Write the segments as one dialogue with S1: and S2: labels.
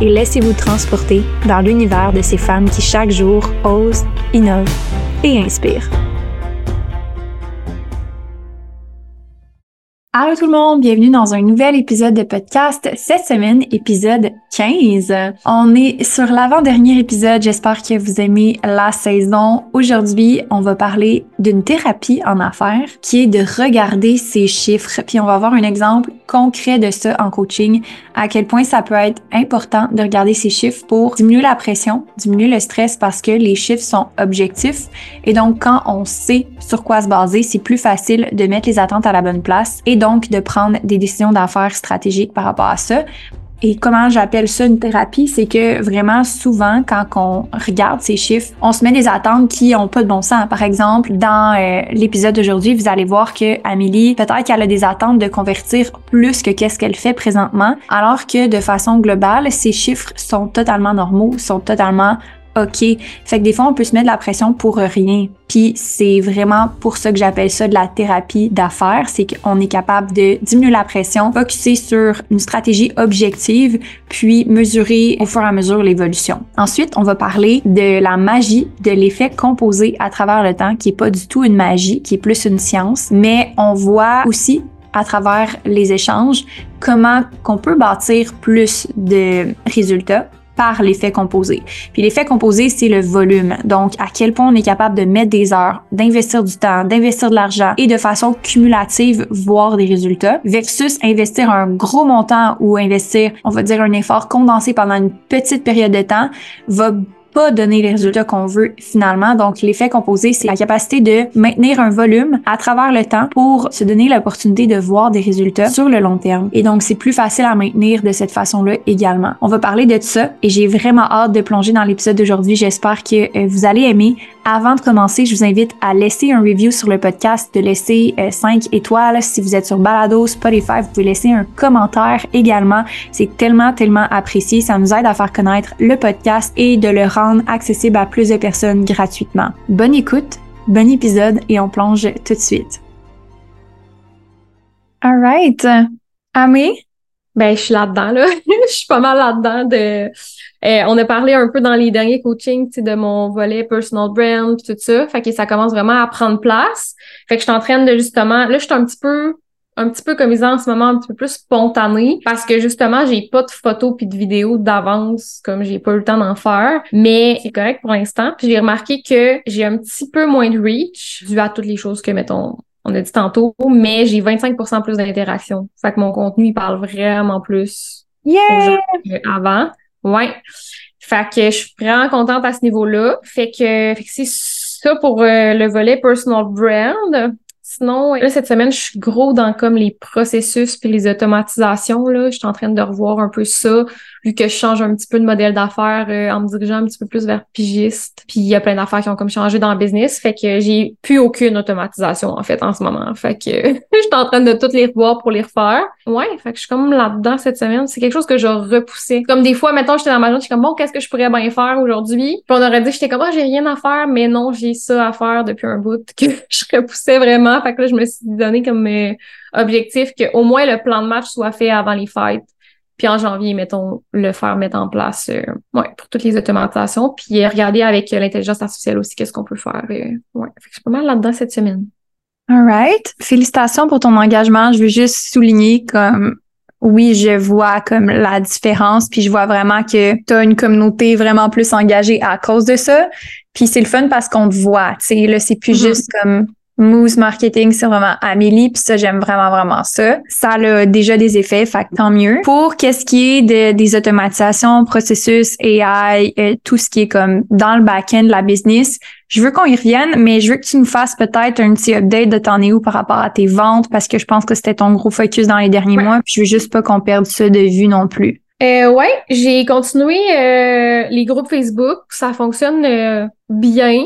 S1: et laissez-vous transporter dans l'univers de ces femmes qui chaque jour osent, innovent et inspirent. Allô tout le monde, bienvenue dans un nouvel épisode de podcast. Cette semaine, épisode 15. On est sur l'avant-dernier épisode. J'espère que vous aimez la saison. Aujourd'hui, on va parler d'une thérapie en affaires qui est de regarder ces chiffres. Puis on va avoir un exemple concret de ça en coaching, à quel point ça peut être important de regarder ces chiffres pour diminuer la pression, diminuer le stress parce que les chiffres sont objectifs. Et donc, quand on sait sur quoi se baser, c'est plus facile de mettre les attentes à la bonne place et donc de prendre des décisions d'affaires stratégiques par rapport à ça. Et comment j'appelle ça une thérapie, c'est que vraiment souvent quand on regarde ces chiffres, on se met des attentes qui ont pas de bon sens. Par exemple, dans euh, l'épisode d'aujourd'hui, vous allez voir que Amélie, peut-être qu'elle a des attentes de convertir plus que qu'est-ce qu'elle fait présentement, alors que de façon globale, ces chiffres sont totalement normaux, sont totalement OK. Fait que des fois, on peut se mettre de la pression pour rien. Puis c'est vraiment pour ça que j'appelle ça de la thérapie d'affaires. C'est qu'on est capable de diminuer la pression, focuser sur une stratégie objective, puis mesurer au fur et à mesure l'évolution. Ensuite, on va parler de la magie de l'effet composé à travers le temps, qui est pas du tout une magie, qui est plus une science, mais on voit aussi à travers les échanges comment qu'on peut bâtir plus de résultats par l'effet composé. Puis l'effet composé, c'est le volume. Donc, à quel point on est capable de mettre des heures, d'investir du temps, d'investir de l'argent et de façon cumulative voir des résultats versus investir un gros montant ou investir, on va dire, un effort condensé pendant une petite période de temps va pas donner les résultats qu'on veut finalement. Donc, l'effet composé, c'est la capacité de maintenir un volume à travers le temps pour se donner l'opportunité de voir des résultats sur le long terme. Et donc, c'est plus facile à maintenir de cette façon-là également. On va parler de ça et j'ai vraiment hâte de plonger dans l'épisode d'aujourd'hui. J'espère que euh, vous allez aimer. Avant de commencer, je vous invite à laisser un review sur le podcast, de laisser 5 euh, étoiles. Si vous êtes sur Balado, Spotify, vous pouvez laisser un commentaire également. C'est tellement, tellement apprécié. Ça nous aide à faire connaître le podcast et de le rendre accessible à plus de personnes gratuitement. Bonne écoute, bon épisode et on plonge tout de suite. Alright. Amé?
S2: Ben, je suis là-dedans, là. je suis pas mal là-dedans de euh, on a parlé un peu dans les derniers coachings de mon volet personal brand tout ça. Fait que ça commence vraiment à prendre place. Fait que je suis en train de justement. Là, je suis un petit peu un petit peu comme ils en ce moment, un petit peu plus spontané parce que justement, j'ai pas de photos puis de vidéos d'avance comme j'ai pas eu le temps d'en faire, mais c'est correct pour l'instant. Puis j'ai remarqué que j'ai un petit peu moins de reach dû à toutes les choses que mettons on a dit tantôt, mais j'ai 25% plus d'interaction. Fait que mon contenu il parle vraiment plus
S1: yeah!
S2: avant. Ouais. Fait que je suis vraiment contente à ce niveau-là. Fait que, fait que c'est ça pour euh, le volet personal brand. Sinon, là, cette semaine, je suis gros dans comme les processus puis les automatisations. Là. Je suis en train de revoir un peu ça, vu que je change un petit peu de modèle d'affaires euh, en me dirigeant un petit peu plus vers pigiste. Puis il y a plein d'affaires qui ont comme changé dans le business. Fait que j'ai plus aucune automatisation, en fait, en ce moment. Fait que je suis en train de toutes les revoir pour les refaire. Ouais, fait que je suis comme là-dedans cette semaine. C'est quelque chose que j'ai repoussé. Comme des fois, mettons, j'étais dans ma journée, je suis comme, bon, qu'est-ce que je pourrais bien faire aujourd'hui? Puis on aurait dit, j'étais comme, oh, j'ai rien à faire, mais non, j'ai ça à faire depuis un bout que je repoussais vraiment. Fait que là, je me suis donné comme euh, objectif qu'au moins le plan de match soit fait avant les fêtes. Puis en janvier, mettons, le faire mettre en place euh, ouais, pour toutes les automatisations. Puis regarder avec l'intelligence artificielle aussi qu'est-ce qu'on peut faire. Euh, ouais. Fait que je suis pas mal là-dedans cette semaine.
S1: All right. Félicitations pour ton engagement. Je veux juste souligner comme oui, je vois comme la différence, puis je vois vraiment que tu as une communauté vraiment plus engagée à cause de ça. Puis c'est le fun parce qu'on te voit, tu sais, là, c'est plus
S2: Mm-hmm.
S1: juste comme Moose Marketing, c'est vraiment Amélie, puis ça, j'aime vraiment, vraiment ça. Ça a déjà des effets, fait que tant mieux. Pour qu'est-ce qui est de, des automatisations, processus, AI, euh, tout ce qui est comme dans le back-end de la business, je veux qu'on y revienne, mais je veux que tu nous fasses peut-être un petit update de t'en es où par rapport à tes ventes, parce que je pense que c'était ton gros focus dans les derniers
S2: Ouais.
S1: mois, puis je veux juste pas qu'on perde ça de vue non plus.
S2: Euh, ouais, j'ai continué euh, les groupes Facebook. Ça fonctionne euh, bien,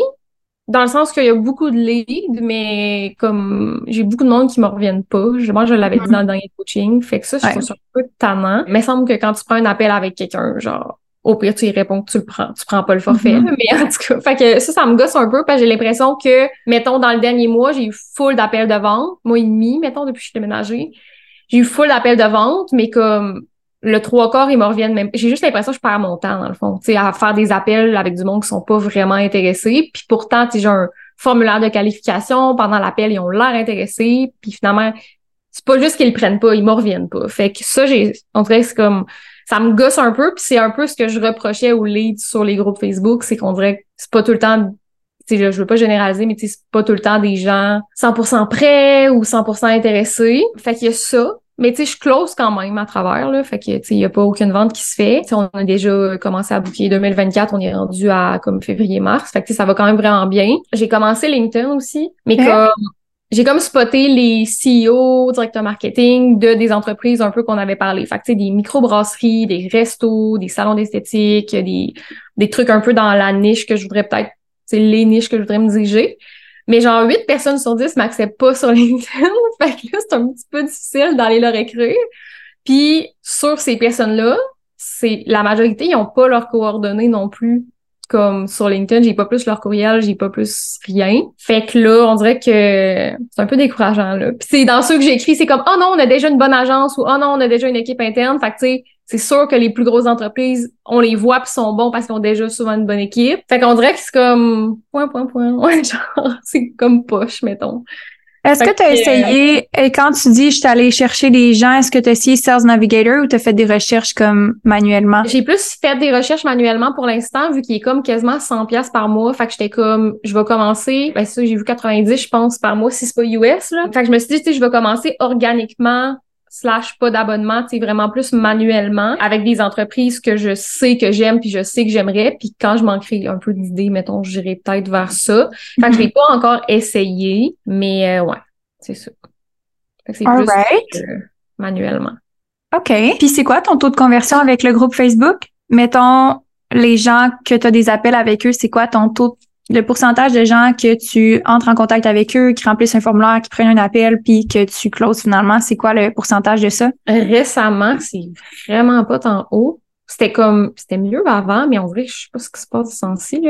S2: dans le sens qu'il y a beaucoup de leads, mais comme j'ai beaucoup de monde qui me reviennent pas. Je- Moi, je l'avais dit dans le dernier coaching. Fait que ça, je
S1: Ouais.
S2: trouve ça un peu tannant. Mais il semble que quand tu prends un appel avec quelqu'un, genre, au pire, tu y réponds que tu le prends. Tu prends pas le forfait.
S1: Mhm.
S2: là, Mais en tout cas, fait que ça, ça me gosse un peu parce que j'ai l'impression que, mettons, dans le dernier mois, j'ai eu full d'appels de vente. Mois et demi, mettons, depuis que je suis déménagée. J'ai eu full d'appels de vente, mais comme le trois quarts, ils me reviennent même. J'ai juste l'impression que je perds mon temps, dans le fond, à faire des appels avec du monde qui sont pas vraiment intéressés. Puis pourtant, j'ai un formulaire de qualification. Pendant l'appel, ils ont l'air intéressés. Puis finalement, c'est pas juste qu'ils le prennent pas, ils me reviennent pas. Fait que ça, j'ai, on dirait que c'est comme, ça me gosse un peu. Puis c'est un peu ce que je reprochais aux leads sur les groupes Facebook, c'est qu'on dirait que c'est pas tout le temps je, veux pas généraliser, mais c'est pas tout le temps des gens 100% prêts ou 100% intéressés. Fait qu'il y a ça. Mais tu sais, je close quand même à travers, là. Fait que, tu sais, il y a pas aucune vente qui se fait. Tu sais, on a déjà commencé à booker 2024, on est rendu à comme février-mars. Fait que, ça va quand même vraiment bien. J'ai commencé LinkedIn aussi, mais
S1: Ok.
S2: comme, j'ai comme spoté les CEO, directeurs marketing de des entreprises un peu qu'on avait parlé. Fait que, tu sais, des microbrasseries, des restos, des salons d'esthétique, des, des trucs un peu dans la niche que je voudrais peut-être c'est les niches que je voudrais me diriger. Mais genre 8 personnes sur 10 m'acceptent pas sur LinkedIn. fait que là, c'est un petit peu difficile d'aller leur écrire. Puis sur ces personnes-là, c'est la majorité, ils ont pas leurs coordonnées non plus. Comme sur LinkedIn, j'ai pas plus leur courriel, j'ai pas plus rien. Fait que là, on dirait que c'est un peu décourageant, là. Puis c'est dans ceux que j'écris, c'est comme « Oh non, on a déjà une bonne agence » ou « Oh non, on a déjà une équipe interne. » Fait que tu sais, c'est sûr que les plus grosses entreprises, on les voit puis sont bons parce qu'ils ont déjà souvent une bonne équipe. Fait qu'on dirait que c'est comme point, point, point. Ouais, genre, c'est comme poche, mettons.
S1: Est-ce que tu as
S2: que,
S1: essayé, et quand tu dis je suis allée chercher des gens, est-ce que tu as essayé Sales Navigator ou tu as fait des recherches comme manuellement?
S2: J'ai plus fait des recherches manuellement pour l'instant, vu qu'il est comme quasiment 100 pièces par mois. Fait que j'étais comme, je vais commencer, ben c'est ça, j'ai vu 90, je pense, par mois, si c'est pas US, là. Fait que je me suis dit, tu sais, je vais commencer organiquement slash pas d'abonnement, tu sais, vraiment plus manuellement avec des entreprises que je sais que j'aime puis je sais que j'aimerais puis quand je manquerai un peu d'idées, mettons, j'irai peut-être vers ça. Fait que je l'ai pas encore essayé, mais euh, ouais, c'est ça. Fait que c'est plus euh, manuellement.
S1: OK. Puis c'est quoi ton taux de conversion avec le groupe Facebook? Mettons, les gens que tu as des appels avec eux, c'est quoi ton taux, le pourcentage de gens que tu entres en contact avec eux, qui remplissent un formulaire, qui prennent un appel, puis que tu closes finalement, c'est quoi le pourcentage de ça?
S2: Récemment, c'est vraiment pas tant haut. C'était comme, c'était mieux avant, mais dirait que je sais pas ce qui se passe ce sens-ci.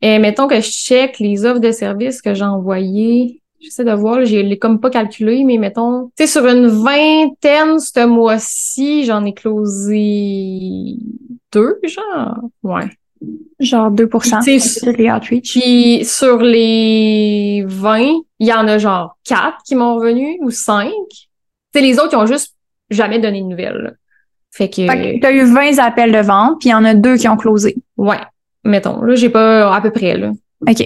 S2: Et mettons que je check les offres de services que j'ai envoyées. J'essaie de voir, je l'ai comme pas calculé, mais mettons, tu sais, sur une vingtaine ce mois-ci, j'en ai closé deux, genre. Ouais.
S1: Genre 2
S2: Puis. Puis sur les 20, il y en a genre 4 qui m'ont revenu ou 5. Tu sais, les autres, ils ont juste jamais donné de nouvelles. là. Fait que,
S1: Fait que t'as eu 20 appels de vente, puis il y en a deux qui ont closé.
S2: ouais, mettons. Là, j'ai pas à peu près, là.
S1: OK.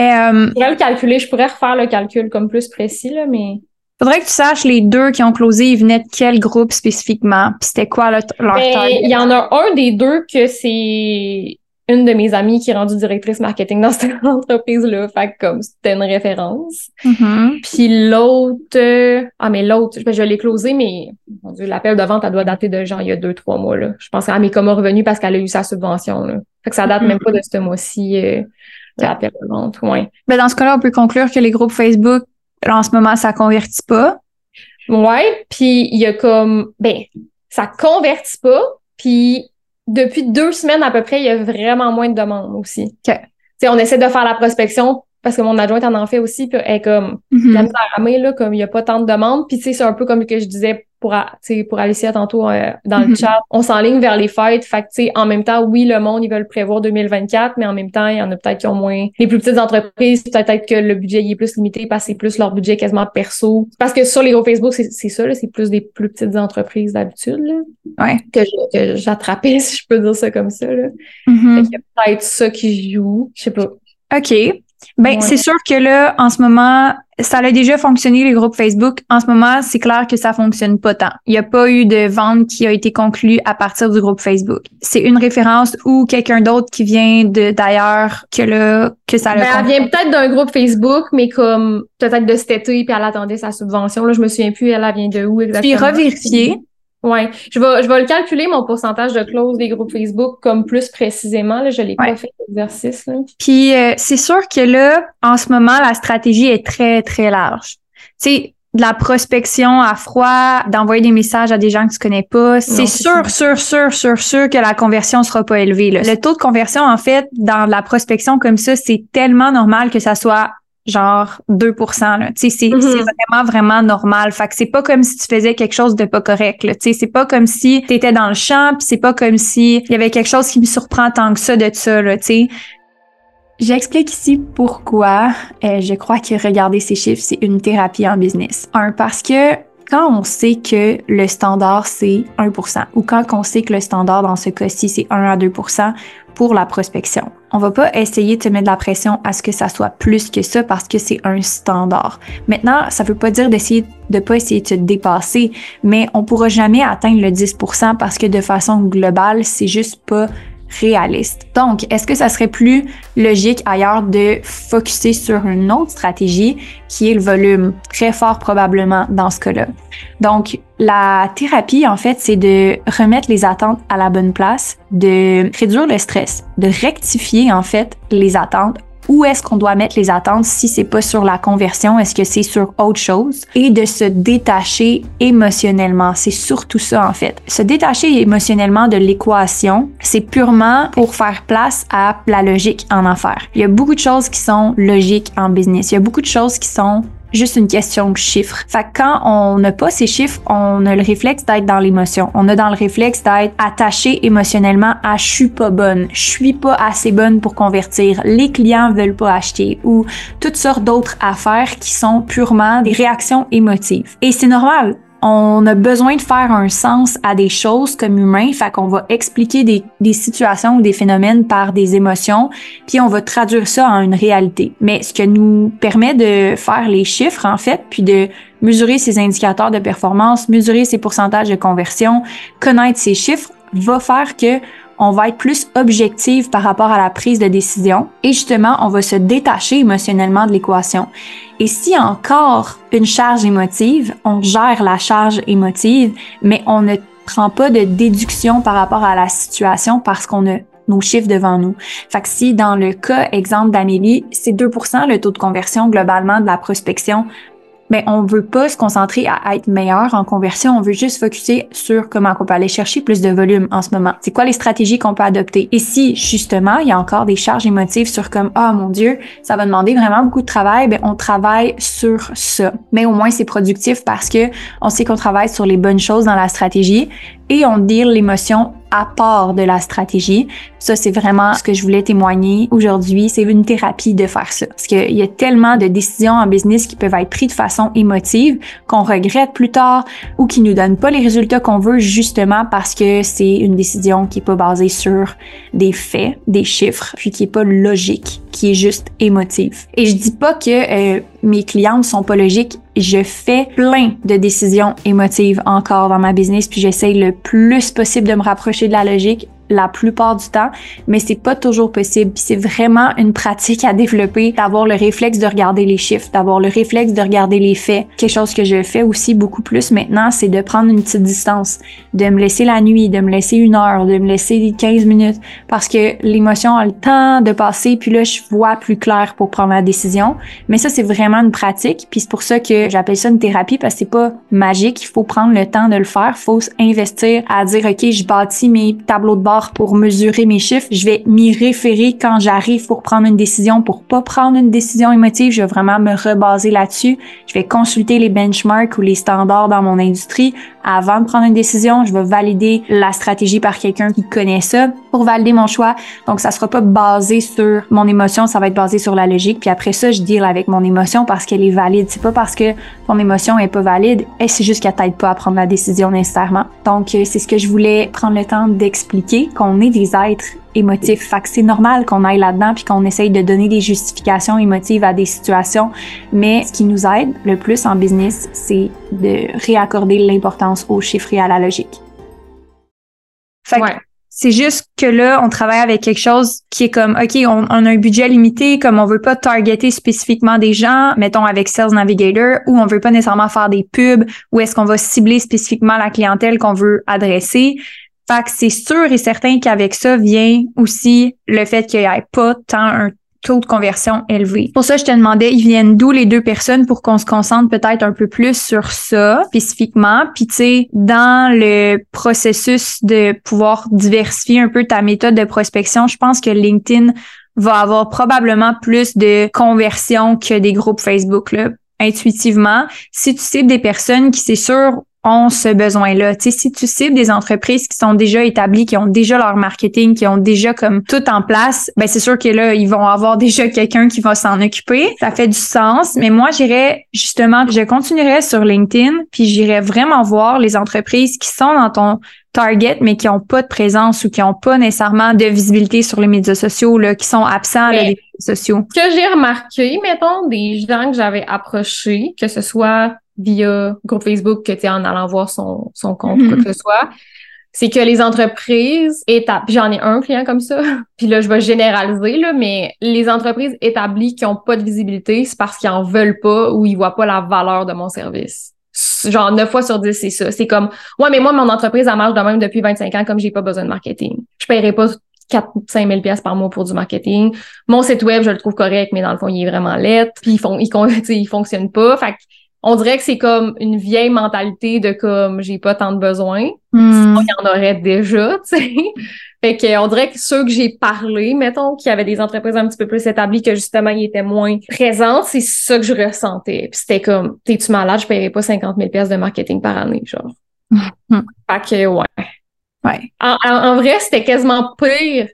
S1: Euh,
S2: Je pourrais le calculer, je pourrais refaire le calcul comme plus précis, là, mais...
S1: faudrait que tu saches les deux qui ont closé, ils venaient de quel groupe spécifiquement, puis c'était quoi le- leur
S2: Ben,
S1: target?
S2: il y en a un des deux que c'est une de mes amies qui est rendue directrice marketing dans cette entreprise-là. Fait que comme c'était une référence.
S1: Mhm.
S2: Puis l'autre, euh, ah mais l'autre, ben, je l'ai closé, mais mon Dieu, l'appel de vente, elle doit dater de genre il y a deux, trois mois. Là. Je pense qu'elle m'est comme revenu parce qu'elle a eu sa subvention. Là. Fait que ça date même pas de ce mois-ci, euh, l'appel de vente. Ouais.
S1: Ben, dans ce cas-là, on peut conclure que les groupes Facebook, en ce moment, ça convertit pas.
S2: Ouais, puis il y a comme, ben, ça convertit pas, puis depuis deux semaines à peu près, il y a vraiment moins de demandes aussi.
S1: OK.
S2: Tu sais, on essaie de faire la prospection parce que mon adjointe en en fait aussi, puis elle est comme, la misère à main, là, comme il n'y a pas tant de demandes. Puis, tu sais, c'est un peu comme que je disais pour, pour Alicia tantôt euh, dans le
S1: Mhm.
S2: chat, on s'enligne vers les fêtes. Fait que, tu sais, en même temps, oui, le monde, ils veulent prévoir 2024, mais en même temps, il y en a peut-être qui ont moins. Les plus petites entreprises, peut-être que le budget il est plus limité parce que c'est plus leur budget quasiment perso. Parce que sur les groupes Facebook, c'est ça, c'est plus des plus petites entreprises d'habitude,
S1: Ouais.
S2: que j'attrapais, si je peux dire ça comme ça, là. Fait qu'il y a peut-être ça qui joue. Je sais pas.
S1: OK. Ben,
S2: Ouais.
S1: c'est sûr que là, en ce moment, ça a déjà fonctionné, les groupes Facebook. En ce moment, c'est clair que ça fonctionne pas tant. Il n'y a pas eu de vente qui a été conclue à partir du groupe Facebook. C'est une référence ou quelqu'un d'autre qui vient de d'ailleurs que là, que ça
S2: Ben, elle vient peut-être d'un groupe Facebook, mais comme peut-être de cet été, puis elle attendait sa subvention. Là, je me souviens plus, elle, elle vient de où
S1: Puis
S2: exactement.
S1: revérifier.
S2: Ouais, je vais, je vais le calculer, mon pourcentage de close des groupes Facebook, comme plus précisément. Là, je l'ai
S1: Ouais.
S2: pas fait l'exercice. là.
S1: Puis euh, c'est sûr que là, en ce moment, la stratégie est très, très large. Tu sais, de la prospection à froid, d'envoyer des messages à des gens que tu connais pas, c'est
S2: c'est
S1: sûr, sûr, sûr, sûr, sûr que la conversion sera pas élevée. là. Le taux de conversion, en fait, dans la prospection comme ça, c'est tellement normal que ça soit genre 2% là. Tu sais, c'est
S2: Mhm.
S1: c'est vraiment, vraiment normal. Fait que c'est pas comme si tu faisais quelque chose de pas correct, là. Tu sais, c'est pas comme si tu étais dans le champ, puis c'est pas comme si il y avait quelque chose qui me surprend tant que ça de ça, là, tu sais. J'explique ici pourquoi euh, je crois que regarder ces chiffres, c'est une thérapie en business. Un, parce que quand on sait que le standard, c'est 1%, ou quand on sait que le standard, dans ce cas-ci, c'est 1 à 2% pour la prospection, on va pas essayer de te mettre de la pression à ce que ça soit plus que ça parce que c'est un standard. Maintenant, ça veut pas dire d'essayer de pas essayer de te dépasser, mais on pourra jamais atteindre le 10% parce que de façon globale, c'est juste pas Donc, est-ce que ça serait plus logique ailleurs de focuser sur une autre stratégie qui est le volume, très fort probablement dans ce cas-là. Donc, la thérapie, en fait, c'est de remettre les attentes à la bonne place, de réduire le stress, de rectifier, en fait, les attentes où est-ce qu'on doit mettre les attentes si c'est pas sur la conversion, est-ce que c'est sur autre chose? Et de se détacher émotionnellement. C'est surtout ça en fait. Se détacher émotionnellement de l'équation, c'est purement pour faire place à la logique en affaires. Il y a beaucoup de choses qui sont logiques en business. Il y a beaucoup de choses qui sont juste une question de chiffres. Fait que quand on n'a pas ces chiffres, on a le réflexe d'être dans l'émotion. On a dans le réflexe d'être attaché émotionnellement à je suis pas bonne, je suis pas assez bonne pour convertir, les clients veulent pas acheter ou toutes sortes d'autres affaires qui sont purement des réactions émotives. Et c'est normal on a besoin de faire un sens à des choses comme humain, fait qu'on va expliquer des, situations ou des phénomènes par des émotions, puis on va traduire ça en une réalité. Mais ce que nous permet de faire les chiffres, en fait, puis de mesurer ces indicateurs de performance, mesurer ces pourcentages de conversion, connaître ces chiffres, va faire que on va être plus objectif par rapport à la prise de décision et justement, on va se détacher émotionnellement de l'équation. Et si encore une charge émotive, on gère la charge émotive, mais on ne prend pas de déduction par rapport à la situation parce qu'on a nos chiffres devant nous. Fait que si dans le cas exemple d'Amélie, c'est 2% le taux de conversion globalement de la prospection, mais on veut pas se concentrer à être meilleur en conversion, on veut juste focuser sur comment on peut aller chercher plus de volume en ce moment. C'est quoi les stratégies qu'on peut adopter? Et si justement, il y a encore des charges émotives sur comme ah mon dieu, ça va demander vraiment beaucoup de travail, ben on travaille sur ça. Mais au moins c'est productif parce que on sait qu'on travaille sur les bonnes choses dans la stratégie et on deal l'émotion à part de la stratégie. Ça, c'est vraiment ce que je voulais témoigner aujourd'hui. C'est une thérapie de faire ça. Parce qu'il y a tellement de décisions en business qui peuvent être prises de façon émotive qu'on regrette plus tard ou qui nous donnent pas les résultats qu'on veut justement parce que c'est une décision qui est pas basée sur des faits, des chiffres, puis qui est pas logique, qui est juste émotive. Et je dis pas que euh, mes clientes sont pas logiques. Je fais plein de décisions émotives encore dans ma business, puis j'essaye le plus possible de me rapprocher de la logique la plupart du temps, mais c'est pas toujours possible. C'est vraiment une pratique à développer, d'avoir le réflexe de regarder les chiffres, d'avoir le réflexe de regarder les faits. Quelque chose que je fais aussi beaucoup plus maintenant, c'est de prendre une petite distance, de me laisser la nuit, de me laisser une heure, de me laisser 15 minutes, parce que l'émotion a le temps de passer, puis là, je vois plus clair pour prendre la décision. Mais ça, c'est vraiment une pratique, puis c'est pour ça que j'appelle ça une thérapie, parce que c'est pas magique, il faut prendre le temps de le faire, faut investir à dire, OK, je bâtis mes tableaux de bord pour mesurer mes chiffres. Je vais m'y référer quand j'arrive pour prendre une décision, pour pas prendre une décision émotive. Je vais vraiment me rebaser là-dessus. Je vais consulter les benchmarks ou les standards dans mon industrie avant de prendre une décision. Je vais valider la stratégie par quelqu'un qui connaît ça pour valider mon choix. Donc, ça sera pas basé sur mon émotion, ça va être basé sur la logique. Puis après ça, je deal avec mon émotion parce qu'elle est valide. C'est pas parce que ton émotion est pas valide, c'est juste qu'elle t'aide pas à prendre la décision nécessairement. Donc, euh, c'est ce que je voulais prendre le temps d'expliquer, qu'on est des êtres émotifs. Fait que c'est normal qu'on aille là-dedans puis qu'on essaye de donner des justifications émotives à des situations. Mais ce qui nous aide le plus en business, c'est de réaccorder l'importance aux chiffres et à la logique. Fait que c'est juste que là, on travaille avec quelque chose qui est comme, OK, on, a un budget limité, comme on veut pas targeter spécifiquement des gens, mettons avec Sales Navigator, ou on veut pas nécessairement faire des pubs, ou est-ce qu'on va cibler spécifiquement la clientèle qu'on veut adresser. Fait que c'est sûr et certain qu'avec ça vient aussi le fait qu'il n'y ait pas tant un taux de conversion élevé. Pour ça, je te demandais, ils viennent d'où les deux personnes pour qu'on se concentre peut-être un peu plus sur ça spécifiquement? Puis tu sais, dans le processus de pouvoir diversifier un peu ta méthode de prospection, je pense que LinkedIn va avoir probablement plus de conversion que des groupes Facebook là intuitivement. Si tu cibles des personnes qui, c'est sûr, ont ce besoin-là. Tu sais, si tu cibles des entreprises qui sont déjà établies, qui ont déjà leur marketing, qui ont déjà comme tout en place, ben c'est sûr que là, ils vont avoir déjà quelqu'un qui va s'en occuper. Ça fait du sens. Mais moi, j'irais justement, je continuerai sur LinkedIn, puis j'irai vraiment voir les entreprises qui sont dans ton target, mais qui ont pas de présence ou qui ont pas nécessairement de visibilité sur les médias sociaux, là, qui sont absents des médias sociaux.
S2: Ce que j'ai remarqué, mettons, des gens que j'avais approchés, que ce soit via groupe Facebook que tu es en allant voir son, son compte, quoi que ce soit, c'est que les entreprises établies, j'en ai un client comme ça, puis là, je vais généraliser, là, mais les entreprises établies qui ont pas de visibilité, c'est parce qu'ils en veulent pas ou ils voient pas la valeur de mon service. Genre, 9 fois sur 10, c'est ça. C'est comme, ouais, mais moi, mon entreprise, elle marche de même depuis 25 ans, comme j'ai pas besoin de marketing. Je paierai pas 4 5 000 pièces par mois pour du marketing. Mon site web, je le trouve correct, mais dans le fond, il est vraiment lettre. Puis, ils font, il, il fonctionne pas. Fait on dirait que c'est comme une vieille mentalité de comme j'ai pas tant de besoins. Hmm. Sinon, il y en aurait déjà, tu sais. Fait que on dirait que ceux que j'ai parlé, mettons, qui avaient des entreprises un petit peu plus établies, que justement ils étaient moins présentes, c'est ça que je ressentais. Puis c'était comme, t'es-tu malade, je paierais pas 50 000 pièces de marketing par année, genre. Hmm. Fait que ouais.
S1: Ouais.
S2: en vrai, c'était quasiment pire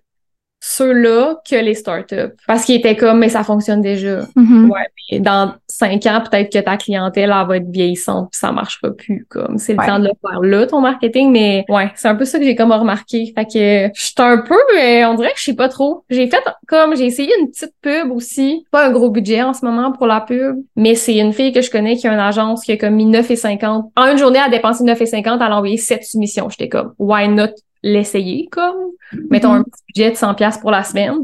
S2: ceux-là que les startups. Parce qu'ils étaient comme, mais ça fonctionne déjà.
S1: Mm-hmm.
S2: Ouais, mais dans cinq ans, peut-être que ta clientèle, elle va être vieillissante puis ça marchera plus. Comme, c'est le temps de le faire là, ton marketing. Mais ouais, c'est un peu ça que j'ai comme remarqué. Fait que je suis un peu, mais on dirait que je sais pas trop. J'ai fait comme, j'ai essayé une petite pub aussi. Pas un gros budget en ce moment pour la pub, mais c'est une fille que je connais qui a une agence qui a comme mis 9,50. En une journée, elle a dépensé 9,50, elle a envoyé 7 soumissions. J'étais comme, why not l'essayer, comme. Mettons un petit budget de 100 pièces pour la semaine,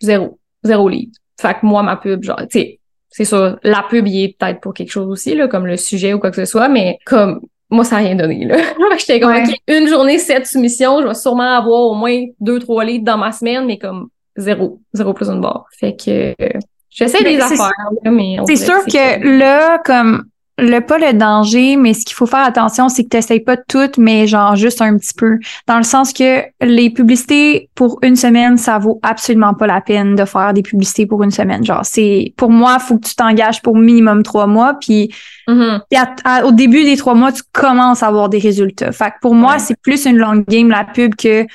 S2: zéro. Zéro lead. Fait que moi, ma pub, genre, tu sais, c'est sûr, la pub, il est peut-être pour quelque chose aussi, là, comme le sujet ou quoi que ce soit, mais comme, moi, ça n'a rien donné, là. J'étais comme, OK, une journée, sept soumissions, je vais sûrement avoir au moins deux, trois leads dans ma semaine, mais comme, zéro. Zéro plus une barre. Fait que, j'essaie des affaires, mais...
S1: C'est sûr que là, comme, le pas le danger, mais ce qu'il faut faire attention, c'est que tu n'essayes pas tout, mais genre juste un petit peu. Dans le sens que les publicités pour une semaine, ça vaut absolument pas la peine de faire des publicités pour une semaine. Genre, c'est pour moi, faut que tu t'engages pour minimum trois mois, puis
S2: mm-hmm.
S1: au début des trois mois, tu commences à avoir des résultats. Fait que pour moi, c'est plus une longue game la pub que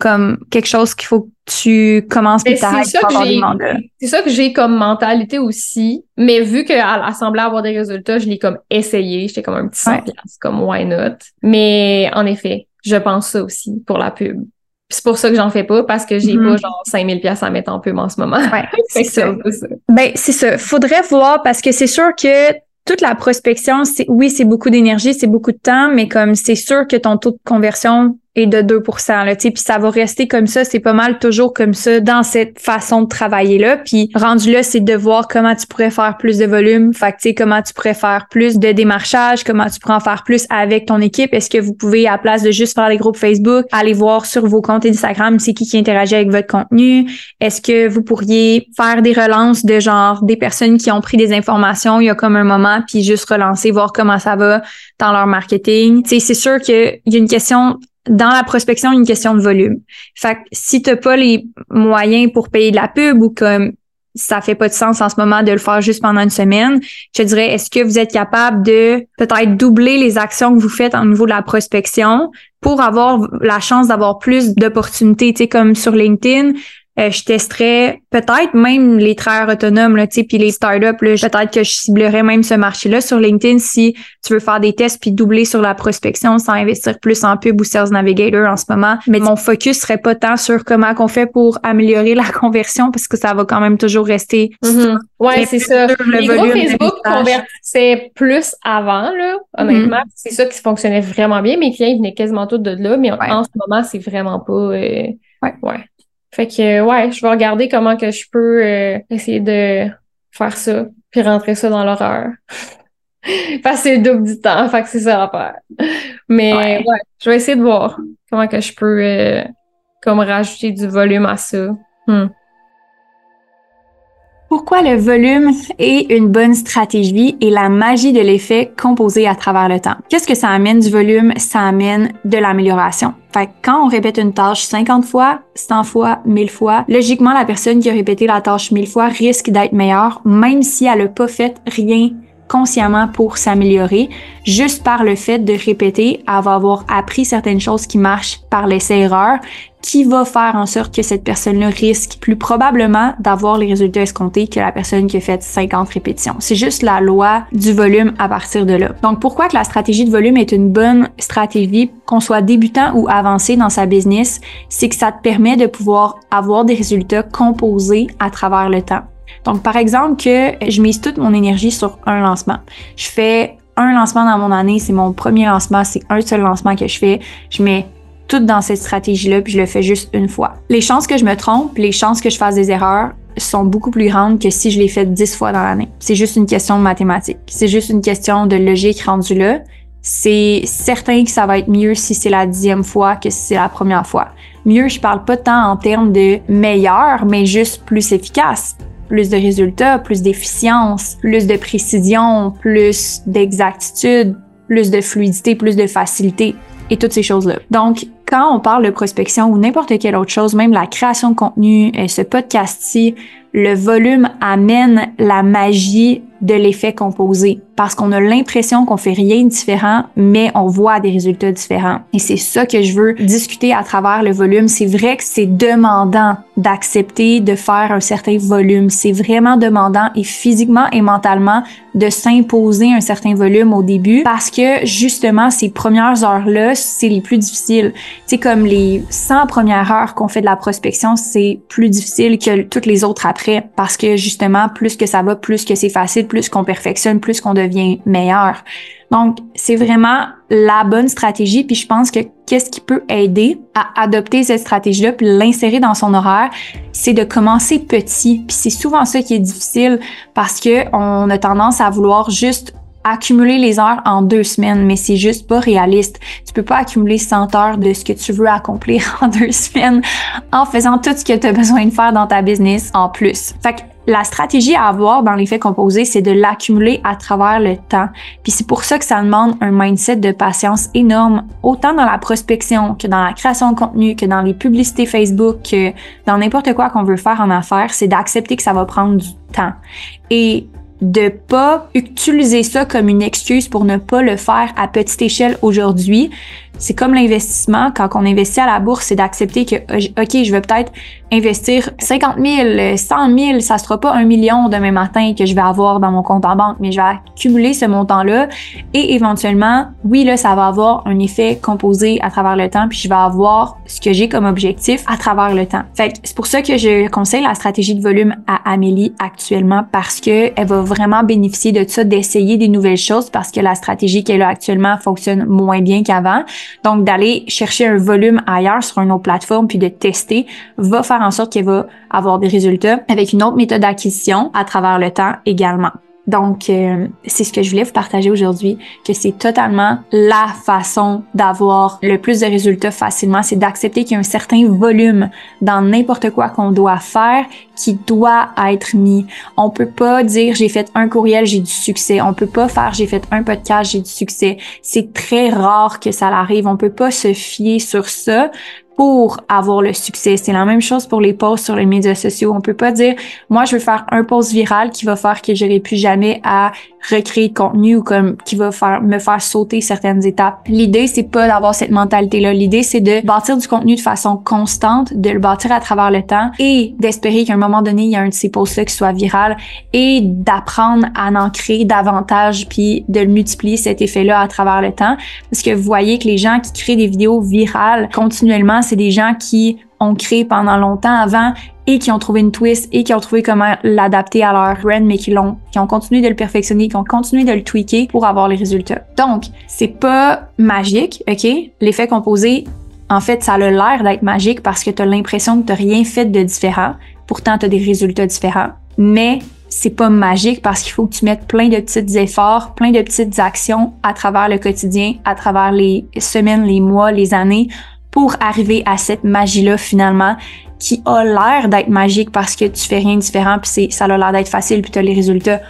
S1: comme quelque chose qu'il faut que tu commences puis t'arrêtes.
S2: C'est ça que j'ai comme mentalité aussi. Mais vu qu'elle semblait avoir des résultats, je l'ai comme essayé. J'étais comme un petit 100 comme why not? Mais en effet, je pense ça aussi pour la pub. C'est pour ça que j'en fais pas parce que j'ai mm-hmm. pas genre 5000 pièces à mettre en pub en ce moment.
S1: Ouais, c'est ça. ça. Ben c'est ça. Faudrait voir parce que c'est sûr que toute la prospection, c'est oui, c'est beaucoup d'énergie, c'est beaucoup de temps, mais comme c'est sûr que ton taux de conversion de 2 là, puis ça va rester comme ça, c'est pas mal toujours comme ça dans cette façon de travailler là, puis rendu là, c'est de voir comment tu pourrais faire plus de volume, fait comment tu pourrais faire plus de démarchage, comment tu pourrais en faire plus avec ton équipe, est-ce que vous pouvez à place de juste faire les groupes Facebook, aller voir sur vos comptes Instagram c'est qui qui interagit avec votre contenu, est-ce que vous pourriez faire des relances de genre des personnes qui ont pris des informations il y a comme un moment puis juste relancer voir comment ça va dans leur marketing? C'est sûr qu'il y a une question dans la prospection, une question de volume. Fait que si t'as pas les moyens pour payer de la pub ou comme ça fait pas de sens en ce moment de le faire juste pendant une semaine. Je te dirais, est-ce que vous êtes capable de peut-être doubler les actions que vous faites au niveau de la prospection pour avoir la chance d'avoir plus d'opportunités, tu sais, comme sur LinkedIn, euh, je testerais peut-être même les travailleurs autonomes, là, puis les startups. Peut-être que je ciblerais même ce marché-là sur LinkedIn si tu veux faire des tests puis doubler sur la prospection sans investir plus en pub ou Sales Navigator en ce moment. Mais mon focus serait pas tant sur comment qu'on fait pour améliorer la conversion parce que ça va quand même toujours rester.
S2: Mm-hmm. Ouais, c'est ça. les groupes Facebook convertissaient plus avant, là. Honnêtement, mm-hmm. c'est ça qui fonctionnait vraiment bien. Mes clients venaient quasiment tous de là, mais en ce moment, c'est vraiment pas. Euh,
S1: ouais. ouais.
S2: Fait que ouais, je vais regarder comment que je peux euh, essayer de faire ça, puis rentrer ça dans l'horreur. Parce que c'est double du temps, fait que c'est ça à faire. Mais ouais. je vais essayer de voir comment que je peux euh, comme rajouter du volume à ça. Hmm.
S1: Pourquoi le volume est une bonne stratégie et la magie de l'effet composé à travers le temps? Qu'est-ce que ça amène du volume? Ça amène de l'amélioration. Fait que quand on répète une tâche 50 fois, 100 fois, 1000 fois, logiquement, la personne qui a répété la tâche 1000 fois risque d'être meilleure, même si elle n'a pas fait rien consciemment pour s'améliorer. Juste par le fait de répéter, elle avoir appris certaines choses qui marchent par l'essai-erreur, qui va faire en sorte que cette personne-là risque plus probablement d'avoir les résultats escomptés que la personne qui a fait 50 répétitions. C'est juste la loi du volume à partir de là. Donc pourquoi que la stratégie de volume est une bonne stratégie, qu'on soit débutant ou avancé dans sa business, c'est que ça te permet de pouvoir avoir des résultats composés à travers le temps. Donc, par exemple, que je mise toute mon énergie sur un lancement. Je fais un lancement dans mon année, c'est mon premier lancement, c'est un seul lancement que je fais. Je mets tout dans cette stratégie-là, puis je le fais juste une fois. Les chances que je me trompe, les chances que je fasse des erreurs sont beaucoup plus grandes que si je les fais dix fois dans l'année. C'est juste une question de mathématiques. C'est juste une question de logique rendue là. C'est certain que ça va être mieux si c'est la dixième fois que si c'est la première fois. Mieux, je parle pas tant en termes de meilleur, mais juste plus efficace plus de résultats, plus d'efficience, plus de précision, plus d'exactitude, plus de fluidité, plus de facilité et toutes ces choses-là. Donc, quand on parle de prospection ou n'importe quelle autre chose, même la création de contenu, euh, ce podcast-ci, le volume amène la magie de l'effet composé parce qu'on a l'impression qu'on fait rien de différent, mais on voit des résultats différents. Et c'est ça que je veux discuter à travers le volume. C'est vrai que c'est demandant d'accepter de faire un certain volume. C'est vraiment demandant et physiquement et mentalement de s'imposer un certain volume au début parce que justement ces premières heures-là, c'est les plus difficiles. C'est comme les 100 premières heures qu'on fait de la prospection, c'est plus difficile que toutes les autres après parce que justement plus que ça va, plus que c'est facile, plus qu'on perfectionne, plus qu'on devient meilleur. Donc, c'est vraiment la bonne stratégie. Puis je pense que qu'est-ce qui peut aider à adopter cette stratégie-là puis l'insérer dans son horaire, c'est de commencer petit. Puis c'est souvent ça qui est difficile parce que on a tendance à vouloir juste accumuler les heures en deux semaines, mais c'est juste pas réaliste. Tu peux pas accumuler 100 heures de ce que tu veux accomplir en deux semaines en faisant tout ce que tu as besoin de faire dans ta business en plus. Fait que la stratégie à avoir dans l'effet composé, c'est de l'accumuler à travers le temps. Puis c'est pour ça que ça demande un mindset de patience énorme, autant dans la prospection que dans la création de contenu, que dans les publicités Facebook, que dans n'importe quoi qu'on veut faire en affaires, c'est d'accepter que ça va prendre du temps. Et de pas utiliser ça comme une excuse pour ne pas le faire à petite échelle aujourd'hui. C'est comme l'investissement. Quand on investit à la bourse, c'est d'accepter que, OK, je vais peut-être investir 50 000, 100 000, ça sera pas un million demain matin que je vais avoir dans mon compte en banque, mais je vais accumuler ce montant-là et éventuellement, oui, là, ça va avoir un effet composé à travers le temps, puis je vais avoir ce que j'ai comme objectif à travers le temps. Fait c'est pour ça que je conseille la stratégie de volume à Amélie actuellement parce que elle va vraiment bénéficier de ça, d'essayer des nouvelles choses parce que la stratégie qu'elle a actuellement fonctionne moins bien qu'avant. Donc, d'aller chercher un volume ailleurs sur une autre plateforme puis de tester va faire en sorte qu'elle va avoir des résultats avec une autre méthode d'acquisition à travers le temps également. Donc, euh, c'est ce que je voulais vous partager aujourd'hui, que c'est totalement la façon d'avoir le plus de résultats facilement, c'est d'accepter qu'il y a un certain volume dans n'importe quoi qu'on doit faire qui doit être mis. On peut pas dire j'ai fait un courriel, j'ai du succès. On peut pas faire j'ai fait un podcast, j'ai du succès. C'est très rare que ça arrive. On peut pas se fier sur ça pour avoir le succès. C'est la même chose pour les posts sur les médias sociaux. On peut pas dire, moi, je veux faire un post viral qui va faire que j'aurai plus jamais à recréer de contenu ou comme qui va faire me faire sauter certaines étapes. L'idée c'est pas d'avoir cette mentalité là, l'idée c'est de bâtir du contenu de façon constante, de le bâtir à travers le temps et d'espérer qu'à un moment donné, il y a un de ces posts là qui soit viral et d'apprendre à en créer davantage puis de le multiplier cet effet là à travers le temps parce que vous voyez que les gens qui créent des vidéos virales continuellement, c'est des gens qui ont créé pendant longtemps avant et qui ont trouvé une twist et qui ont trouvé comment l'adapter à leur brand, mais qui l'ont, qui ont continué de le perfectionner, qui ont continué de le tweaker pour avoir les résultats. Donc, c'est pas magique, ok? L'effet composé, en fait, ça a l'air d'être magique parce que tu as l'impression que tu rien fait de différent. Pourtant, tu as des résultats différents. Mais c'est pas magique parce qu'il faut que tu mettes plein de petits efforts, plein de petites actions à travers le quotidien, à travers les semaines, les mois, les années pour arriver à cette magie-là finalement qui a l'air d'être magique parce que tu fais rien de différent puis ça a l'air d'être facile puis tu as les résultats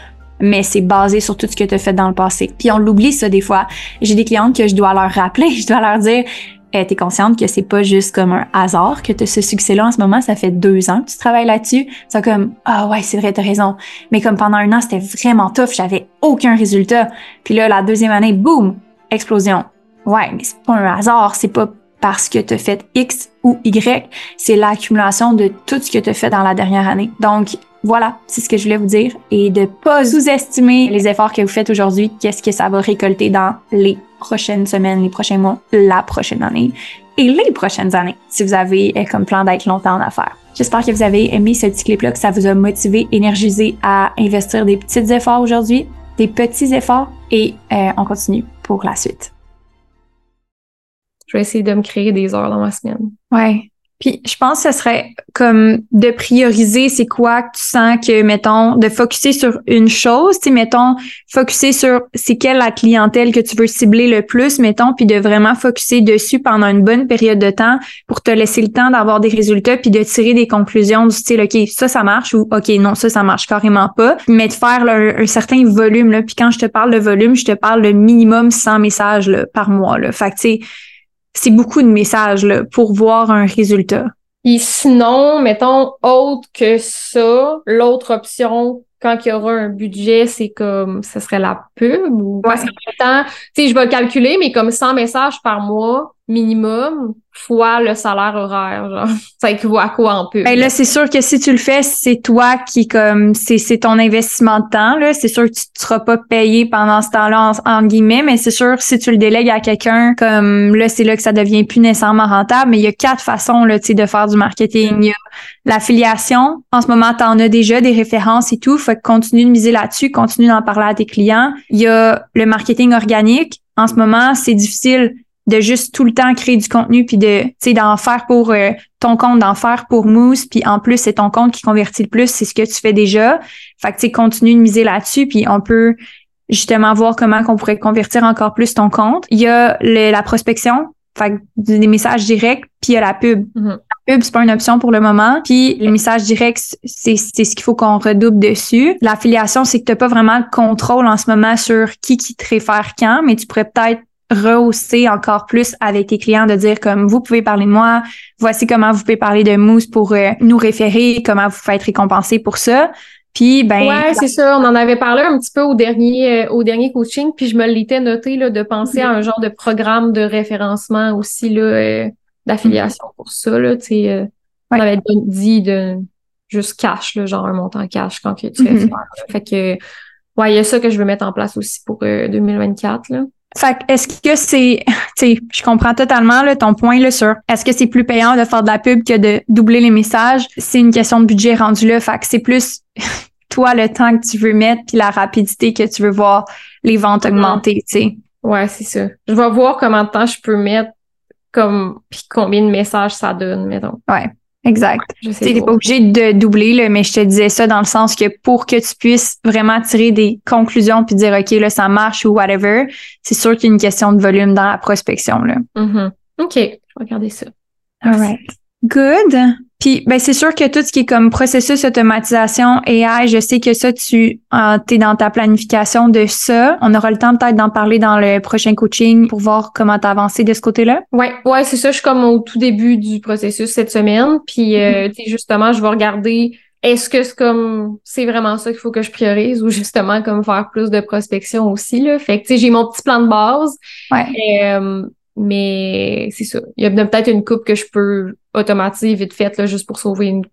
S1: mais c'est basé sur tout ce que tu as fait dans le passé. Puis on l'oublie ça des fois. J'ai des clientes que je dois leur rappeler, je dois leur dire hey, t'es consciente que c'est pas juste comme un hasard que tu ce succès-là en ce moment, ça fait deux ans que tu travailles là-dessus. C'est comme ah ouais, c'est vrai, t'as raison. Mais comme pendant un an, c'était vraiment tough, j'avais aucun résultat. Puis là, la deuxième année, boum, explosion. Ouais, mais c'est pas un hasard, c'est pas parce que tu as fait X ou Y, c'est l'accumulation de tout ce que tu as fait dans la dernière année. Donc, voilà, c'est ce que je voulais vous dire et de pas sous-estimer les efforts que vous faites aujourd'hui, qu'est-ce que ça va récolter dans les prochaines semaines, les prochains mois, la prochaine année et les prochaines années si vous avez euh, comme plan d'être longtemps en affaires. J'espère que vous avez aimé ce petit clip-là, que ça vous a motivé, énergisé à investir des petits efforts aujourd'hui, des petits efforts et euh, on continue pour la suite
S2: je vais essayer de me créer des heures dans ma semaine.
S1: Ouais. Puis je pense que ce serait comme de prioriser c'est quoi que tu sens que, mettons, de focuser sur une chose, tu sais, mettons, focuser sur c'est quelle la clientèle que tu veux cibler le plus, mettons, puis de vraiment focuser dessus pendant une bonne période de temps pour te laisser le temps d'avoir des résultats puis de tirer des conclusions du style, OK, ça, ça marche ou OK, non, ça, ça marche carrément pas, mais de faire un, certain volume, là. Puis quand je te parle de volume, je te parle de minimum 100 messages là, par mois, là. Fait que, tu sais, c'est beaucoup de messages là, pour voir un résultat.
S2: Et sinon, mettons, autre que ça, l'autre option, quand il y aura un budget, c'est comme, ce serait la pub ou parce tu sais, je vais calculer, mais comme 100 messages par mois minimum, fois le salaire horaire, genre. Ça équivaut à quoi en plus?
S1: Ben là, c'est sûr que si tu le fais, c'est toi qui, comme, c'est, c'est ton investissement de temps, là. C'est sûr que tu ne seras pas payé pendant ce temps-là, en, guillemets, mais c'est sûr, si tu le délègues à quelqu'un, comme, là, c'est là que ça devient plus nécessairement rentable, mais il y a quatre façons, là, tu de faire du marketing. Il y a l'affiliation. En ce moment, tu en as déjà des références et tout. Faut que continue de miser là-dessus, continue d'en parler à tes clients. Il y a le marketing organique. En ce moment, c'est difficile de juste tout le temps créer du contenu puis de tu sais d'en faire pour euh, ton compte d'en faire pour Mousse puis en plus c'est ton compte qui convertit le plus c'est ce que tu fais déjà. Fait que tu sais continue de miser là-dessus puis on peut justement voir comment qu'on pourrait convertir encore plus ton compte. Il y a la prospection fait que des messages directs puis il y a la pub. Mm-hmm. la pub c'est pas une option pour le moment puis les messages directs c'est c'est ce qu'il faut qu'on redouble dessus. L'affiliation c'est que tu pas vraiment le contrôle en ce moment sur qui qui te réfère quand mais tu pourrais peut-être rehausser encore plus avec tes clients de dire comme vous pouvez parler de moi, voici comment vous pouvez parler de Mousse pour euh, nous référer, comment vous faites récompenser pour ça. Puis ben
S2: Ouais, c'est ça, on en avait parlé un petit peu au dernier euh, au dernier coaching, puis je me l'étais noté là de penser à un genre de programme de référencement aussi là euh, d'affiliation pour ça là, tu sais on avait dit de juste cash là, genre un montant cash quand tu fais mm-hmm. Fait que ouais, il y a ça que je veux mettre en place aussi pour 2024 là.
S1: Fait est-ce que c'est, tu sais, je comprends totalement là, ton point là sur est-ce que c'est plus payant de faire de la pub que de doubler les messages? C'est une question de budget rendu là. Fait que c'est plus toi le temps que tu veux mettre puis la rapidité que tu veux voir les ventes augmenter, tu sais.
S2: Ouais, c'est ça. Je vais voir comment de temps je peux mettre comme puis combien de messages ça donne, mettons.
S1: Ouais. Exact.
S2: Je
S1: Tu t'es
S2: pas.
S1: obligé de doubler, là, mais je te disais ça dans le sens que pour que tu puisses vraiment tirer des conclusions puis dire, OK, là, ça marche ou whatever, c'est sûr qu'il y a une question de volume dans la prospection, là.
S2: Mhm. OK, je vais regarder ça.
S1: All right. Good. Puis, ben, c'est sûr que tout ce qui est comme processus automatisation AI, je sais que ça, tu es dans ta planification de ça. On aura le temps peut-être d'en parler dans le prochain coaching pour voir comment t'as avancé de ce côté-là.
S2: Ouais, ouais, c'est ça. Je suis comme au tout début du processus cette semaine. Puis, euh, sais, justement, je vais regarder est-ce que c'est comme c'est vraiment ça qu'il faut que je priorise ou justement comme faire plus de prospection aussi là. Fait que tu sais, j'ai mon petit plan de base.
S1: Ouais.
S2: Euh, mais c'est ça. Il y a peut-être une coupe que je peux automatiser vite fait là, juste pour sauver une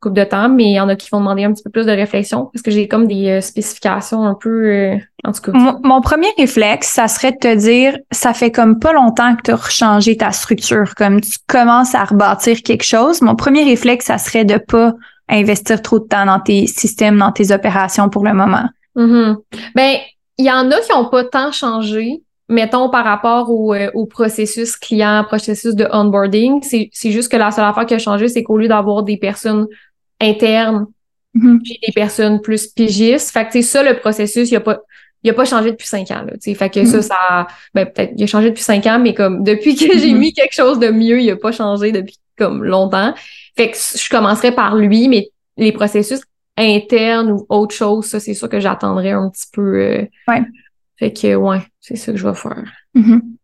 S2: coupe de temps, mais il y en a qui vont demander un petit peu plus de réflexion parce que j'ai comme des euh, spécifications un peu euh, en tout cas.
S1: Mon, mon premier réflexe, ça serait de te dire, ça fait comme pas longtemps que tu as changé ta structure, comme tu commences à rebâtir quelque chose. Mon premier réflexe, ça serait de pas investir trop de temps dans tes systèmes, dans tes opérations pour le moment.
S2: Mhm. Ben, il y en a qui ont pas tant changé, mettons par rapport au, euh, au processus client, processus de onboarding. C'est c'est juste que la seule affaire qui a changé, c'est qu'au lieu d'avoir des personnes internes,
S1: Mhm.
S2: j'ai des personnes plus pigistes. Fait que c'est ça le processus, il a pas il a pas changé depuis cinq ans là, tu sais. Fait que ça
S1: Mhm.
S2: ça ben peut-être il a changé depuis cinq ans mais comme depuis que j'ai
S1: Mhm.
S2: mis quelque chose de mieux, il a pas changé depuis comme longtemps. Fait que je commencerai par lui mais les processus internes ou autre chose, ça c'est sûr que j'attendrai un petit peu euh,
S1: Ouais.
S2: Fait que ouais, c'est ça que je vais faire. Mhm.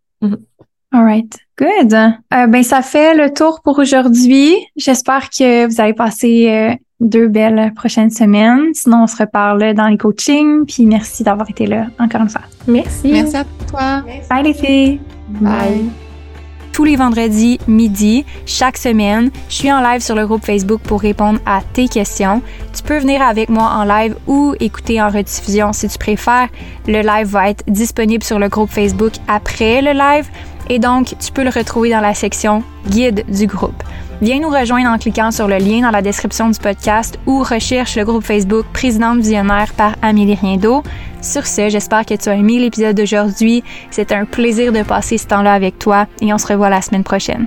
S1: All right. Good. Euh, ben, ça fait le tour pour aujourd'hui. J'espère que vous avez passé euh, deux belles prochaines semaines. Sinon, on se reparle dans les coachings. Puis merci d'avoir été là encore une fois.
S2: Merci.
S3: Merci à toi.
S1: Bye les filles.
S2: Bye.
S1: Tous les vendredis midi, chaque semaine. Je suis en live sur le groupe Facebook pour répondre à tes questions. Tu peux venir avec moi en live ou écouter en rediffusion si tu préfères. Le live va être disponible sur le groupe Facebook après le live et donc tu peux le retrouver dans la section guide du groupe. Viens nous rejoindre en cliquant sur le lien dans la description du podcast ou recherche le groupe Facebook Présidente Visionnaire par Amélie Riendo. Sur ce, j'espère que tu as aimé l'épisode d'aujourd'hui. C'était un plaisir de passer ce temps-là avec toi et on se revoit la semaine prochaine.